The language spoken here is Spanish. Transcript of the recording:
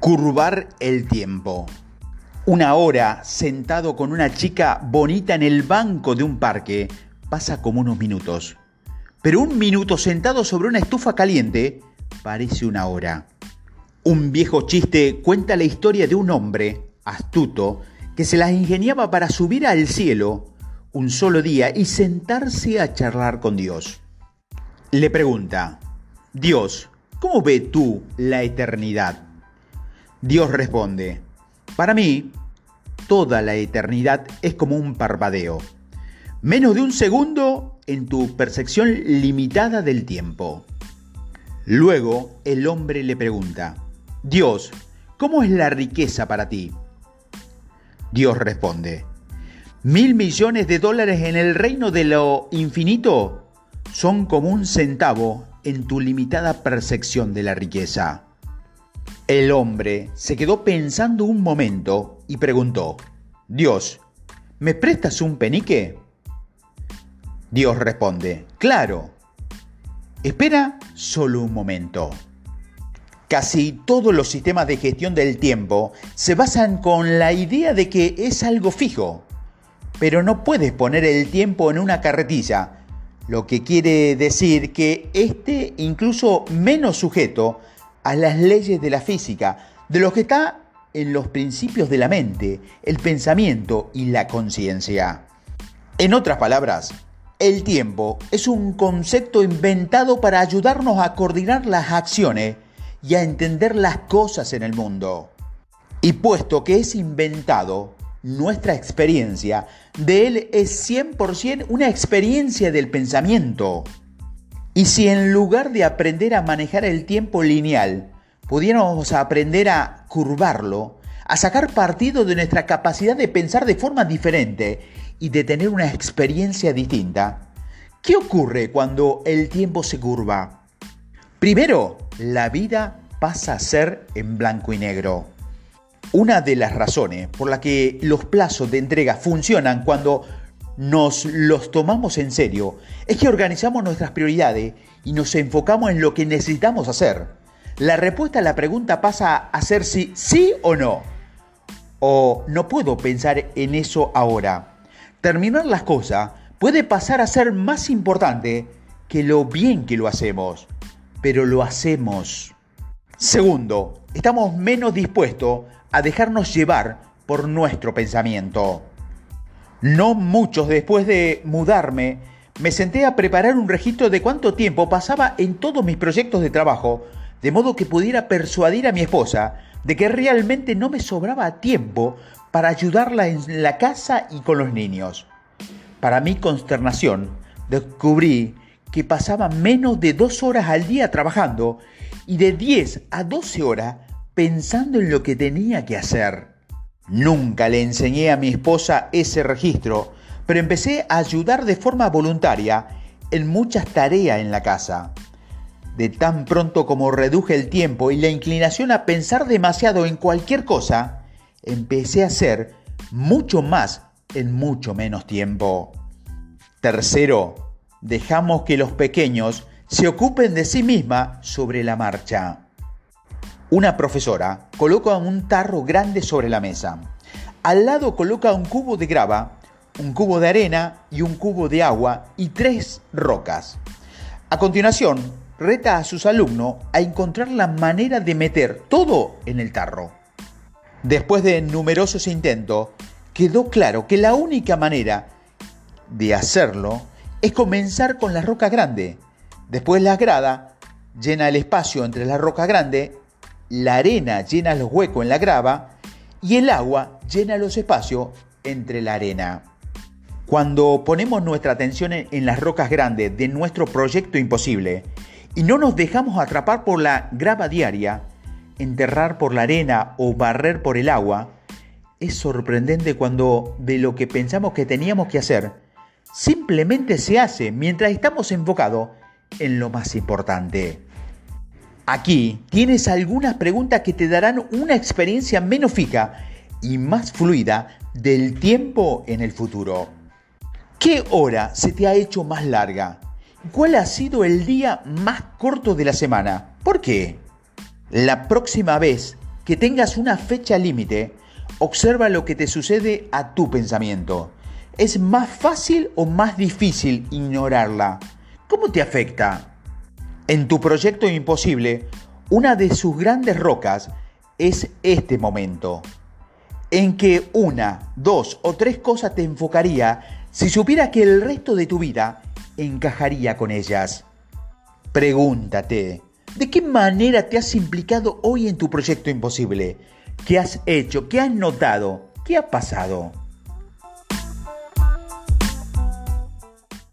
Curvar el tiempo. Una hora sentado con una chica bonita en el banco de un parque pasa como unos minutos. Pero un minuto sentado sobre una estufa caliente parece una hora. Un viejo chiste cuenta la historia de un hombre astuto que se las ingeniaba para subir al cielo un solo día y sentarse a charlar con Dios. Le pregunta, Dios, ¿cómo ve tú la eternidad? Dios responde, para mí, toda la eternidad es como un parpadeo. Menos de un segundo en tu percepción limitada del tiempo. Luego el hombre le pregunta, Dios, ¿cómo es la riqueza para ti? Dios responde, mil millones de dólares en el reino de lo infinito son como un centavo en tu limitada percepción de la riqueza. El hombre se quedó pensando un momento y preguntó, Dios, ¿me prestas un penique? Dios responde, claro. Espera solo un momento. Casi todos los sistemas de gestión del tiempo se basan con la idea de que es algo fijo, pero no puedes poner el tiempo en una carretilla, lo que quiere decir que esté incluso menos sujeto a las leyes de la física, de lo que está en los principios de la mente, el pensamiento y la conciencia. En otras palabras, el tiempo es un concepto inventado para ayudarnos a coordinar las acciones y a entender las cosas en el mundo. Y puesto que es inventado, nuestra experiencia de él es 100% una experiencia del pensamiento. Y si en lugar de aprender a manejar el tiempo lineal, pudiéramos aprender a curvarlo, a sacar partido de nuestra capacidad de pensar de forma diferente y de tener una experiencia distinta, ¿qué ocurre cuando el tiempo se curva? Primero, la vida pasa a ser en blanco y negro. Una de las razones por la que los plazos de entrega funcionan cuando nos los tomamos en serio es que organizamos nuestras prioridades y nos enfocamos en lo que necesitamos hacer. La respuesta a la pregunta pasa a ser si sí o no. O no puedo pensar en eso ahora. Terminar las cosas puede pasar a ser más importante que lo bien que lo hacemos, pero lo hacemos. Segundo, estamos menos dispuestos a dejarnos llevar por nuestro pensamiento. No muchos después de mudarme, me senté a preparar un registro de cuánto tiempo pasaba en todos mis proyectos de trabajo, de modo que pudiera persuadir a mi esposa de que realmente no me sobraba tiempo para ayudarla en la casa y con los niños. Para mi consternación, descubrí que pasaba menos de dos horas al día trabajando y de 10 a 12 horas pensando en lo que tenía que hacer. Nunca le enseñé a mi esposa ese registro, pero empecé a ayudar de forma voluntaria en muchas tareas en la casa. De tan pronto como reduje el tiempo y la inclinación a pensar demasiado en cualquier cosa, empecé a hacer mucho más en mucho menos tiempo. Tercero, dejamos que los pequeños se ocupen de sí misma sobre la marcha. Una profesora coloca un tarro grande sobre la mesa. Al lado coloca un cubo de grava, un cubo de arena y un cubo de agua y tres rocas. A continuación, reta a sus alumnos a encontrar la manera de meter todo en el tarro. Después de numerosos intentos, quedó claro que la única manera de hacerlo es comenzar con la roca grande. Después la grada llena el espacio entre la roca grande la arena llena los huecos en la grava y el agua llena los espacios entre la arena. Cuando ponemos nuestra atención en las rocas grandes de nuestro proyecto imposible y no nos dejamos atrapar por la grava diaria, enterrar por la arena o barrer por el agua, es sorprendente cuando de lo que pensamos que teníamos que hacer, simplemente se hace mientras estamos enfocados en lo más importante. Aquí tienes algunas preguntas que te darán una experiencia menos fija y más fluida del tiempo en el futuro. ¿Qué hora se te ha hecho más larga? ¿Cuál ha sido el día más corto de la semana? ¿Por qué? La próxima vez que tengas una fecha límite, observa lo que te sucede a tu pensamiento. ¿Es más fácil o más difícil ignorarla? ¿Cómo te afecta? En tu proyecto imposible, una de sus grandes rocas es este momento, en que una, dos o tres cosas te enfocaría si supieras que el resto de tu vida encajaría con ellas. Pregúntate, ¿de qué manera te has implicado hoy en tu proyecto imposible? ¿Qué has hecho? ¿Qué has notado? ¿Qué ha pasado?